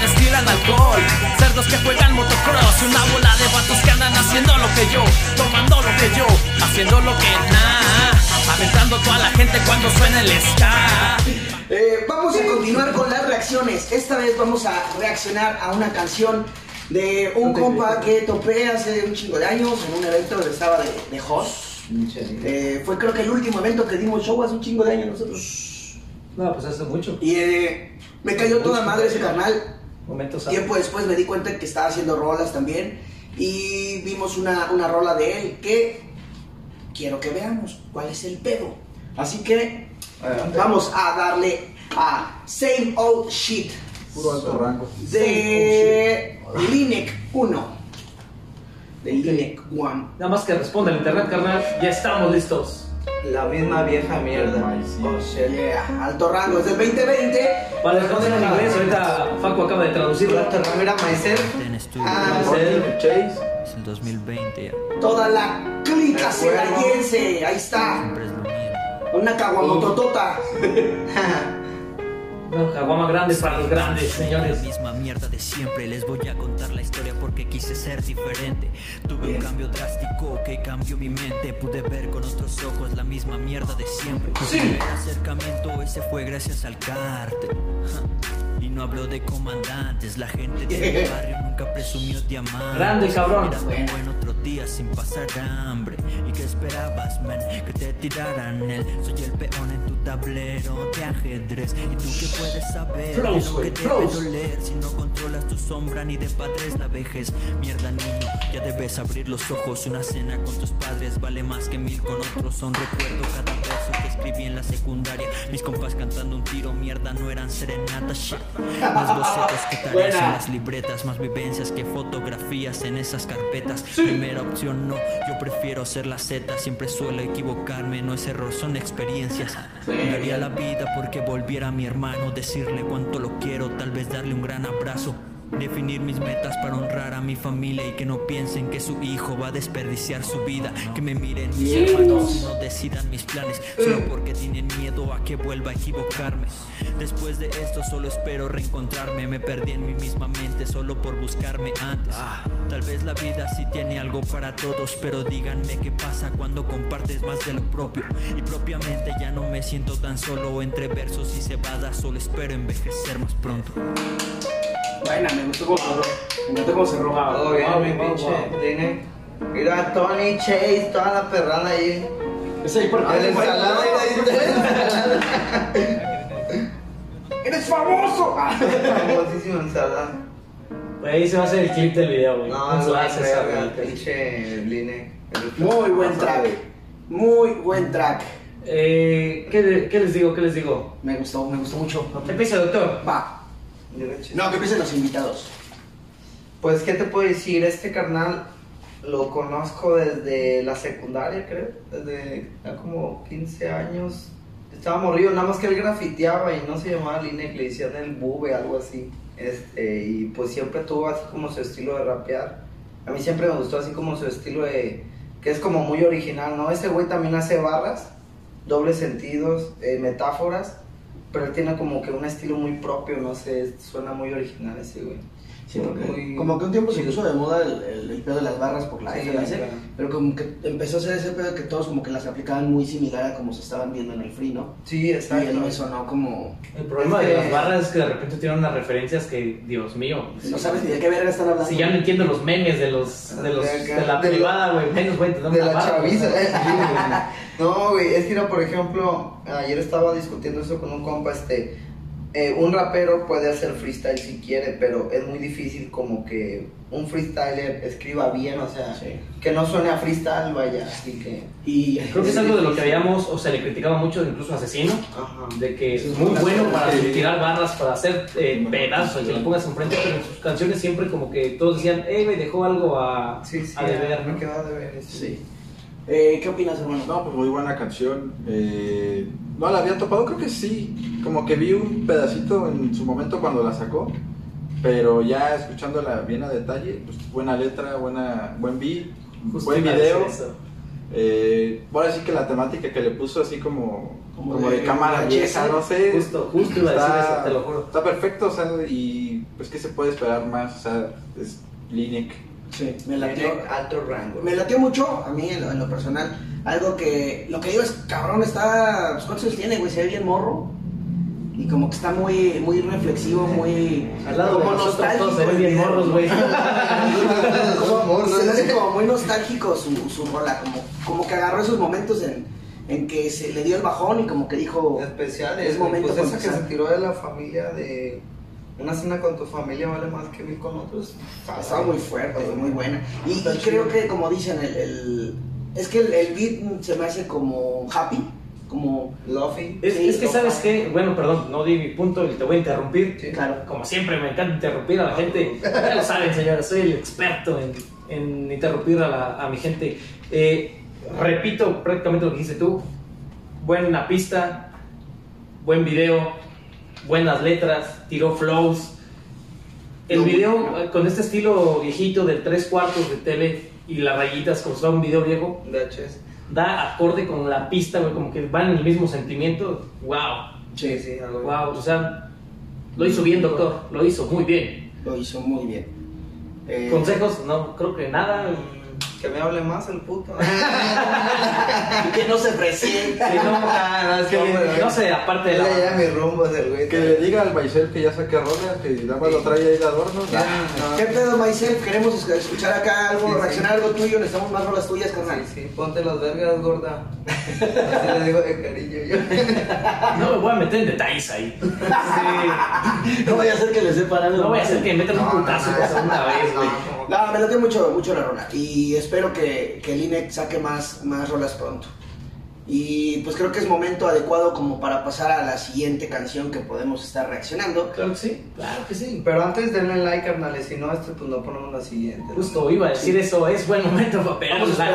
destilan alcohol. Cerdos que juegan motocross y una bola de vatos que andan haciendo lo que yo, tomando lo que yo, haciendo lo que nada, aventando toda la gente cuando suena el ska. Eh, vamos a continuar con las reacciones. Esta vez vamos a reaccionar a una canción de un compa que topé hace un chingo de años en un evento donde estaba de, de host. Eh, fue creo que el último evento que dimos show hace un chingo de años nosotros. No, pues hace mucho. Y eh, me cayó toda madre ese carnal. Momentos Tiempo después me di cuenta que estaba haciendo rolas también. Y vimos una, una rola de él que quiero que veamos cuál es el pedo. Así que vamos a darle a Same Old Shit Puro alto rango. de Linux 1. De Linux 1. Nada más que responda el internet, carnal. Ya estamos listos. La misma vieja mierda. Oh, shit. Yeah, alto rango, es del 2020. Vale, responden en inglés. Ahorita Facu acaba de traducirlo. La tornamera myself. Ten estudio, Ah, Myself. Chase. es el 2020 ya, Toda la clica celayense, ahí está. siempre es. Una caguamototota. No, Caguama grande para los grandes, La señores. misma mierda de siempre, les voy a contar la historia porque quise ser diferente. Tuve un cambio drástico que cambió mi mente. Pude ver con otros ojos la misma mierda de siempre. Mi primer acercamiento ese fue gracias al cártel. Y no hablo de comandantes, la gente del barrio nunca presumió diamantes. Grande, cabrón. Bueno otro día sin pasar hambre. ¿Y qué esperabas, man? Que te tiraran el. Soy el peón en tu tablero de ajedrez. ¿Y tú qué puedes saber? Flows, lo que debe flows. doler si no controlas tu sombra ni de padres la vejez. Mierda, niño, ya debes abrir los ojos. Una cena con tus padres vale más que mil con otros. Son recuerdo cada verso que escribí en la secundaria. Mis compas cantando un tiro, mierda, no eran serenatas, shit. Más bocetos que tareas en las libretas, más vivencias que fotografías en esas carpetas. Opción, no, yo prefiero ser la Z. Siempre suelo equivocarme, no es error, son experiencias. Daría la vida porque volviera a mi hermano, decirle cuánto lo quiero, tal vez darle un gran abrazo. Definir mis metas para honrar a mi familia y que no piensen que su hijo va a desperdiciar su vida. Que me miren mis hermanos y no decidan mis planes solo porque tienen miedo a que vuelva a equivocarme. Después de esto solo espero reencontrarme. Me perdí en mi misma mente solo por buscarme antes. Tal vez la vida sí tiene algo para todos, pero díganme qué pasa cuando compartes más de lo propio. Y propiamente ya no me siento tan solo entre versos y cebadas, solo espero envejecer más pronto. Buena, me gustó cómo cerró. Me gustó cómo cerró. Todo bien, Wow, mi wow, pinche. wow. Dine. Mira, Tony, Chase, toda la perrada ahí. Es ahí por El ensalada ¡Eres famoso! Ah. Famosísima ensalada. Güey, ahí se va a hacer el clip del video, güey. No, no, güey. pinche Line. Muy buen track. Muy buen track. Eh, ¿qué, ¿Qué les digo? ¿Qué les digo? Me gustó, me gustó mucho. Empieza, doctor. Va. No, que empiecen los invitados. Pues, ¿qué te puedo decir? Este carnal lo conozco desde la secundaria, creo. Desde ya como 15 años. Estaba morrido, nada más que él grafiteaba y no se llamaba Line, le decían el bube, algo así. Este, y pues siempre tuvo así como su estilo de rapear. A mí siempre me gustó así como su estilo de. que es como muy original, ¿no? Ese güey también hace barras, dobles sentidos, eh, metáforas. Pero él tiene como que un estilo muy propio, no sé, suena muy original ese güey. Sí, porque Muy- como que un tiempo se puso de moda el, el- el pedo de las barras por la Sí, claro. pero como que empezó a ser ese pedo que todos como que las aplicaban muy similar a como se estaban viendo en el free, ¿no? Sí, Y exacto. él me sonó como... El problema Es de las barras es que de repente tienen unas referencias que, Dios mío. No sabes ni de qué verga están hablando. Si ya no entiendo los memes de los de, los, De acá, de la de privada, güey, menos voy a entender de una la barra, chaviza. sea, sí. No, güey, es que, mira, por ejemplo, ayer estaba discutiendo eso con un compa, este, eh, un rapero puede hacer freestyle si quiere, pero es muy difícil como que un freestyler escriba bien, o sea, Sí. que no suene a freestyle, vaya, así que... Y Creo que es algo de lo que habíamos, o se le criticaba mucho incluso a Asesino, Ajá. de que es Sí, muy sí, bueno sí. para Sí. tirar barras, para hacer eh, pedazos, que le pongas enfrente, pero en sus canciones siempre como que todos decían, hey, me dejó algo a, Sí, sí, a deber, me ¿no? queda de ver. eso. Sí. Eh, ¿Qué opinas, hermano? No, pues muy buena canción. Eh, no la había topado, creo que sí. Como que vi un pedacito en su momento cuando la sacó. Pero ya escuchándola bien a detalle, pues buena letra, buena, buen beat, Justo buen video. Eh, voy a decir que la temática que le puso así como, Como como, de de, cámara vieja, no sé. Justo, justo iba a decir eso, te lo juro. Está perfecto, o sea, y pues que se puede esperar más, o sea, es Lineak. Sí, me latió. Tiene alto rango. Me latió mucho, a mí en lo, en lo personal. Algo que. Lo que digo es, cabrón, está. pues, ¿Cuántos años tiene, güey? Se ve bien morro. Y como que está muy, muy reflexivo, muy. Al lado de como nosotros todos se ven nostálgico, bien morros, güey. Como- se le hace como muy nostálgico su, su rola, como, como que agarró esos momentos en, en que se le dio el bajón y como que dijo especiales. es momento pues esa que se tiró de la familia de una cena con tu familia vale más que mil con otros. estaba muy fuerte, muy buena. Y, Está y creo que como dicen, el, el- es que el, el beat se me hace como happy, como Luffy. Es, Sí, es que sabes que, bueno, perdón, no di mi punto y te voy a interrumpir. Sí. claro. Como siempre, me encanta interrumpir a la gente. Ya lo saben, señores, soy el experto en, en interrumpir a, la- a mi gente. Eh, repito prácticamente lo que dijiste tú. Buena pista, buen video, buenas letras, tiró flows. El No, video no. eh, con este estilo viejito de tres cuartos de tele y las rayitas como si fuera un video viejo, VHS. da acorde con la pista, güey, como que van en el mismo sentimiento. ¡Wow! Sí, sí, algo. Wow, o sea, lo hizo bien, doctor, lo hizo muy bien. Lo hizo muy bien. Eh, Consejos, no, creo que nada. Que me hable más el puto. que no se presiente. Que no, Ah, no, es que, como- no sé, aparte de la. ya mi rumbo es el güey. Que le diga al Baisel que ya saque rola, que nada más lo trae ahí de adorno. Ya, no. ¿Qué pedo, Myself? Queremos es- escuchar acá algo, Sí, sí. reaccionar algo tuyo, necesitamos más rolas tuyas, carnal. Sí, sí, ponte las vergas, gorda. Así le digo de cariño yo. No me voy a meter en detalles ahí. Sí. No vaya a ser que le sepan algo. No voy a hacer que me metan un putazo no, por no, segunda vez, güey. No, me latió mucho, mucho la rola. Y espero que, que el saque más, más rolas pronto. Y pues creo que es momento adecuado como para pasar a la siguiente canción que podemos estar reaccionando. Claro que sí, claro que sí. Pero antes denle like, carnales. Si no, este, pues no ponemos la siguiente. ¿no? Justo iba a decir eso, es buen momento para pegar Vamos a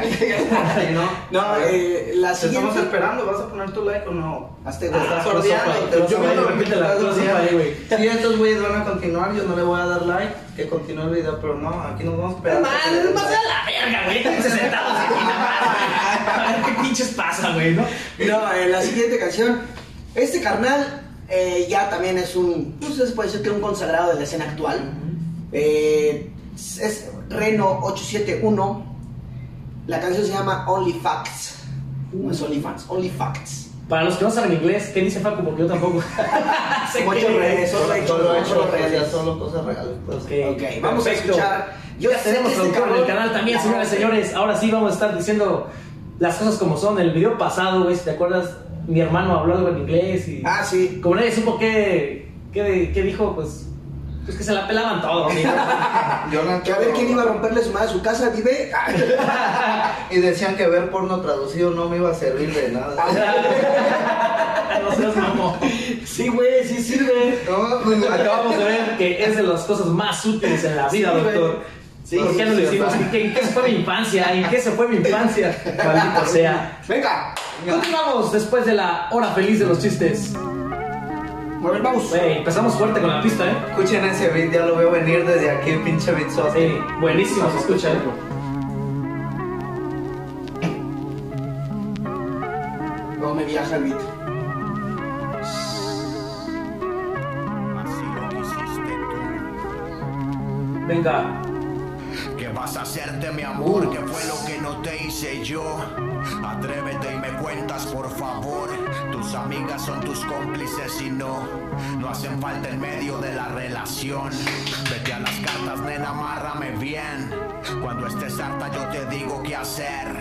like. ¿no? No, eh, la Te estamos siguiente. esperando. ¿Vas a poner tu like o no? Hazte Te güey. estás Ah, sordeando. yo me ver, repite la te vas a cosa sordear. ahí, güey. Sí, estos güeyes van a continuar. Yo no le voy a dar like. Que continúe el video. Pero no, aquí nos vamos a esperar. Man, más a la verga, güey. Estamos sentados aquí nada más. A ver qué pinches pasa, güey, ¿no? No, en la siguiente canción. Este carnal eh, ya también es un. Pues se puede decir que un consagrado de la escena actual. Eh, es Reno 871. La canción se llama Only Facts. No es Only Fans, Only Facts. Para los que no saben inglés, ¿qué dice Facu? Porque yo tampoco. Muchos redes, solo he hecho, Solo he hecho solo redes. solo cosas reales. Pues. Ok, Ok, vamos perfecto. a escuchar. Yo Ya tenemos este en el canal también, señores, señores. Ahora sí vamos a estar diciendo las cosas como son. El video pasado, güey, si te acuerdas, mi hermano habló algo en inglés y Ah, sí. como nadie supo qué, qué, qué dijo, pues, pues que se la pelaban todo, amigo. Yo la Que a ver quién iba a romperle su madre a su casa, vive. Y decían que ver porno traducido no me iba a servir de nada. no seas mamón. Sí, güey, sí sirve. No, pues, Acabamos de ver que es de las cosas más útiles en la vida, Sí, doctor. Sí, ¿Por qué no lo hicimos? ¿En qué, en qué se fue mi infancia? ¿En qué se fue mi infancia? Maldito sea. Venga. Continuamos después de la hora feliz de los chistes. A ver, vamos. Güey, empezamos fuerte con la pista, ¿eh? Escuchen ese beat, ya lo veo venir desde aquí, pinche beat Sí, buenísimo, se escucha, ¿eh? No me viaja el beat. Así lo quisiste tú. Venga. ¿Qué vas a hacerte, mi amor? ¿Qué fue lo que no te hice yo? Atrévete y me cuentas, por favor. Tus amigas son tus cómplices y no, no hacen falta en medio de la relación. Vete a las cartas, nena, amárrame bien. Cuando estés harta, yo te digo qué hacer.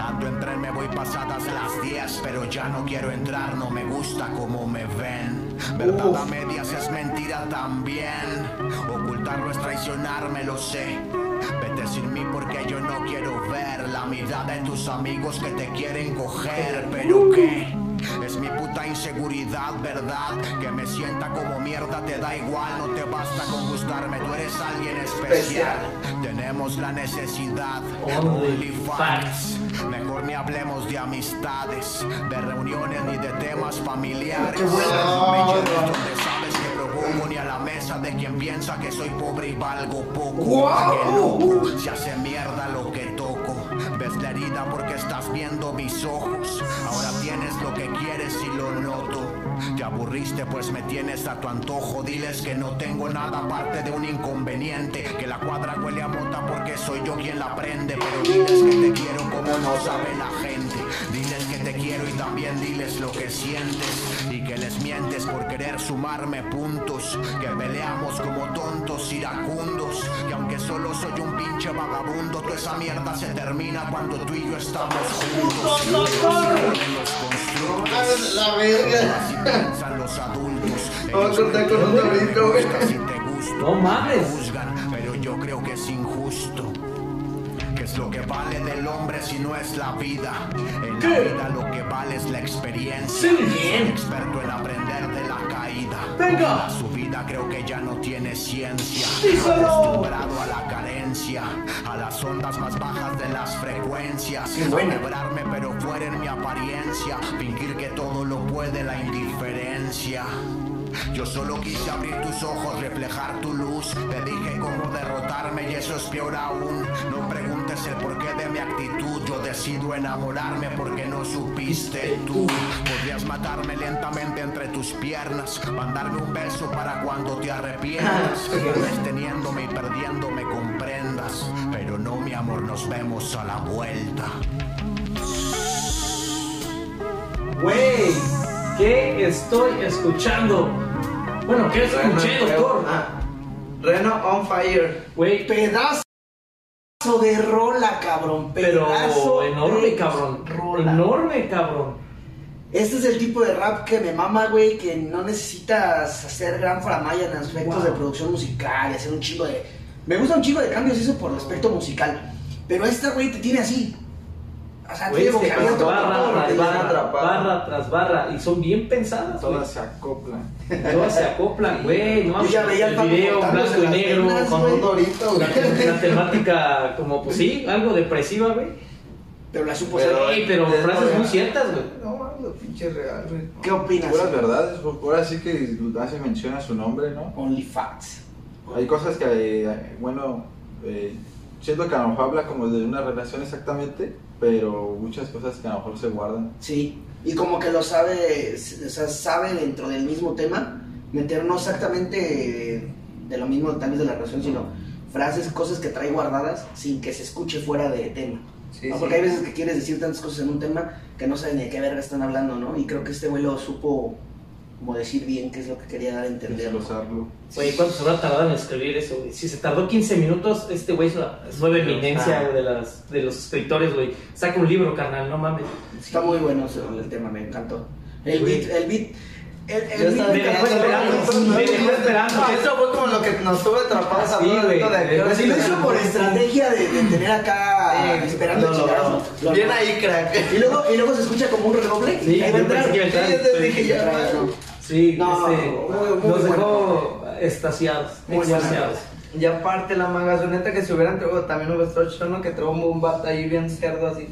Ando en tren, me voy pasadas las 10, pero ya no quiero entrar, no me gusta cómo me ven. Verdad a medias es mentira también. Ocultarlo es traicionarme, lo sé. Mí porque yo no quiero ver la mirada de tus amigos que te quieren coger. Pero qué, es mi puta inseguridad, ¿verdad? Que me sienta como mierda, te da igual, no te basta con gustarme, tú eres alguien especial. Tenemos la necesidad, Only only facts. Mejor ni hablemos de amistades, de reuniones ni de temas familiares. Me de quien piensa que soy pobre y valgo poco. Qué loco, se hace mierda lo que toco. Ves la herida porque estás viendo mis ojos. Ahora tienes lo que quieres y lo noto. Te aburriste pues me tienes a tu antojo. Diles que no tengo nada aparte de un inconveniente. Que la cuadra huele a mota porque soy yo quien la prende. Pero diles que te quiero como no sabe la gente. También diles lo que sientes. Y que les mientes por querer sumarme puntos. Que peleamos como tontos iracundos. Que aunque solo soy un pinche vagabundo, toda esa mierda se termina cuando tú y yo estamos juntos. Los constructos. La verga. Así piensan los adultos. Voy a cortar con un No mames. juzgan, pero yo creo que es injusto. ¿Qué es lo que vale del hombre si no es la vida? En la vida lo que vale es la experiencia. Sí, bien. Experto en aprender de la caída. Venga. Su vida creo que ya no tiene ciencia. Díselo. Acostumbrado a la carencia, a las ondas más bajas de las frecuencias. Quebrarme pero fuera en mi apariencia. Fingir que todo lo puede la indiferencia. Yo solo quise abrir tus ojos, reflejar tu luz. Te dije cómo derrotarme y eso es peor aún. No preguntes el porqué de mi actitud. Yo decido enamorarme porque no supiste tú. Podrías matarme lentamente entre tus piernas. Mandarme un beso para cuando te arrepientas. Tal vez teniéndome y perdiéndome comprendas. Pero no, mi amor, nos vemos a la vuelta. Güey, ¿qué estoy escuchando? Bueno, ¿qué escuché, doctor? Ah, Reno on fire. Güey, Pedazo de rola, cabrón. pero Pedazo enorme, de cabrón. Rola. Enorme, cabrón. Este es el tipo de rap que me mama, güey, que no necesitas hacer gran faramaya en aspectos Wow. de producción musical y hacer un chingo de... Me gusta un chingo de cambios eso por el aspecto musical. Pero esta, güey, te tiene así. O sea, que barra tras barra, tras barra. Y son bien pensadas, güey. Todas se acoplan. Todas se acoplan, güey. No Yo ya veía el video blanco y negro con. Un dorito, la temática como, pues sí, algo depresiva, güey. Pero la supo Pero- pero es frases muy ciertas, güey. No lo pinche real, güey. ¿Qué opinas? Puras verdades, pues, ahora sí que hace mención a su nombre, ¿no? Only facts. Hay cosas que, eh, bueno, eh, siento que a lo mejor habla como de una relación exactamente, pero muchas cosas que a lo mejor se guardan. Sí, y como que lo sabe, o sea, sabe dentro del mismo tema, meter no exactamente de lo mismo tal vez de la relación, sino frases, cosas que trae guardadas sin que se escuche fuera de tema. Sí, ¿no? sí. Porque hay veces que quieres decir tantas cosas en un tema que no saben ni de qué verga están hablando, ¿no? Y creo que este güey lo supo como decir bien qué es lo que quería dar a entender. ¿no? Desglosarlo. Güey, ¿cuánto se habrá tardado en escribir eso, güey? Si se tardó 15 minutos, este güey es una es nueva eminencia Ah. de, las, de los escritores, güey. Saca un libro, carnal, no mames. Está muy bueno el tema, me encantó. El beat, el beat, el, el Yo beat estaba me dejó esperando, me dejó esperando. No, Eso fue como lo que nos tuvo atrapados a Sí, todos güey. Pero si lo hizo por estrategia de, de tener acá Sí, esperando lo chingados, logró. lo Bien ahí, crack. Y luego, y luego se escucha como un redoble. Sí, y ahí va a entrar. a yo te dije, ya, ¿no? Sí, No, este, muy- muy nos bueno. dejó Muy buena. extasiados. Y aparte la magazoneta que se hubieran traído también un estado ¿no? Que trajo un bata ahí bien cerdo así.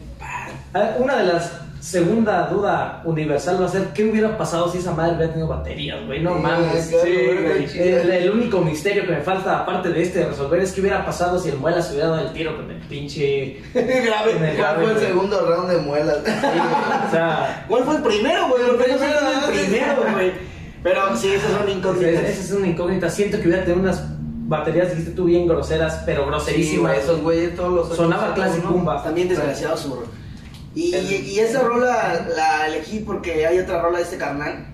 Ah, Una de las segunda duda universal va a ser qué hubiera pasado si esa madre hubiera tenido baterías, güey. No Sí, mames. claro, Sí, chido. el, el único misterio que me falta, aparte de este de resolver, es qué hubiera pasado si el muela se hubiera dado el tiro con el pinche. Grave. el ¿Cuál fue el segundo round de muelas? O sea, ¿Cuál fue el primero, güey? El primero, güey. Pero sí, esas son incógnitas. esa es una incógnita. Siento que hubiera tenido unas baterías, dijiste tú, bien groseras, pero Sí, groserísimas. güey, esos güeyes todos los Sonaba. Pumba. También desgraciado su. Y, El- y esa rola la elegí porque hay otra rola de este carnal.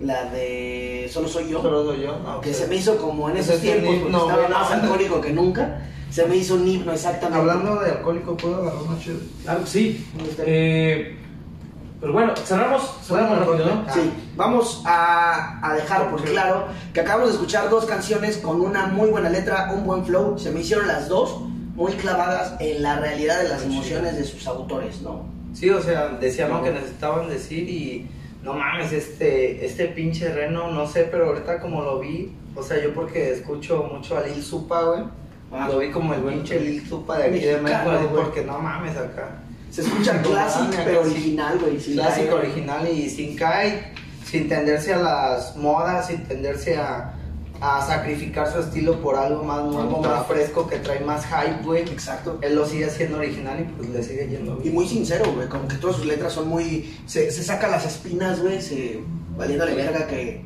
La de Solo Soy Yo. Solo soy yo, no, que pues, se me hizo como en Ese esos es tiempos, porque himno, estaba güey, más no. alcohólico que nunca. Se me hizo un himno exactamente. Hablando de alcohólico, ¿puedo agarrar una que sí. Eh, pero bueno, cerramos, cerramos rápido, ¿no? corte. Sí, vamos a, a dejar por claro que acabamos de escuchar dos canciones con una muy buena letra, un buen flow. Se me hicieron las dos muy clavadas en la realidad de las emociones de sus autores, ¿no? Sí, o sea, decían lo que necesitaban decir y no mames, este, este pinche reno, no sé, pero ahorita como lo vi, o sea, yo porque escucho mucho a Lil Supa, güey, Ah, lo vi como el pinche Lil Supa de aquí de México, así, porque no mames acá. Se escucha clásico, pero original, güey. Clásico original y sin caer, sin tenderse a las modas, sin tenderse a, a sacrificar su estilo por algo más nuevo, más fresco, que trae más hype, güey. Exacto. Él lo sigue haciendo original y pues le sigue yendo Y bien. muy sincero, güey, como que todas sus letras son muy... Se, se saca las espinas, güey, se... Valiéndole verga que...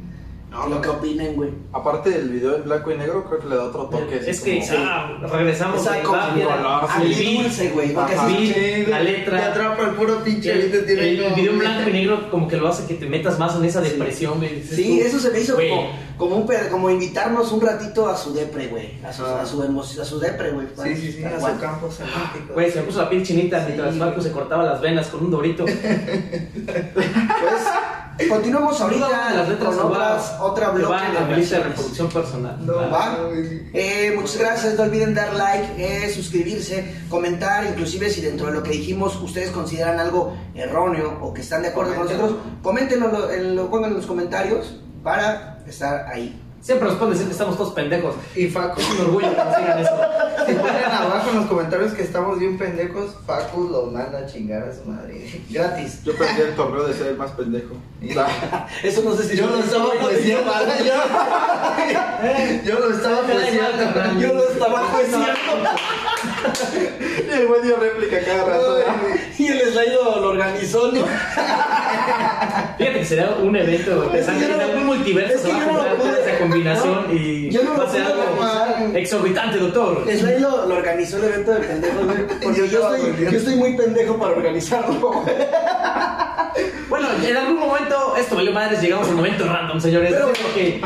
No, lo que opinen, güey. Aparte el video en blanco y negro creo que le da otro toque. Es que como- ah, regresamos beat, dulce, güey, porque así- la Te letra. atrapa el puro pinche El, te el como- video en blanco y negro como que lo hace que te metas más en esa depresión, güey. Sí, eso se me hizo como, como, un como invitarnos un ratito a su depre, güey. A su, Ah. a su, a su depre, güey. Sí, sí, sí, a Igual. su campo semántico. Güey, se me puso la piel chinita mientras. Marco se cortaba las venas con un dorito. Pues, continuamos ahorita las letras con otras, otra bloque de mi lista de versiones. reproducción personal. No, va. Eh, muchas gracias, no olviden dar like, eh, suscribirse, comentar, inclusive si dentro de lo que dijimos ustedes consideran algo erróneo o que están de acuerdo con nosotros, coméntenlo, en- lo pongan en los comentarios para estar ahí. Siempre nos pueden decir que estamos todos pendejos. Y Facu, un orgullo que nos digan eso. si ponen abajo en los comentarios que estamos bien pendejos, Facu los manda a chingar a su madre. Gratis. Yo perdí el torneo de ser el más pendejo. Eso no sé si Yo lo estaba juiciando. Yo lo estaba carnal. Yo lo estaba juiciando y el güey dio réplica cada rato. y el lo, lo organizó, ¿no? Fíjate que sería un evento Es que no multiverso es se que va a no esa combinación no, y yo no va lo a ser pude algo exorbitante, doctor. Slide lo, lo organizó el evento de pendejos, güey. Porque Yo yo estoy, yo estoy muy pendejo para organizarlo. Bueno, en algún momento, esto valió madres, llegamos al momento random, señores. Pero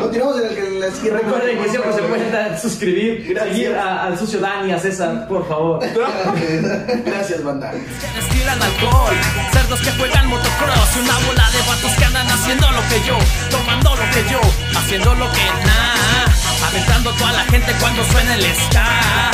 continuamos en el que les quiero recuerden que siempre se pueden suscribir, Gracias. seguir a- al sucio Dani, a César, por favor. Gracias, banda. que destilan alcohol Cerdos que juegan motocross Y una bola de vatos que andan haciendo lo que yo Tomando lo que yo Haciendo lo que nada Aventando a toda la gente cuando suena el ska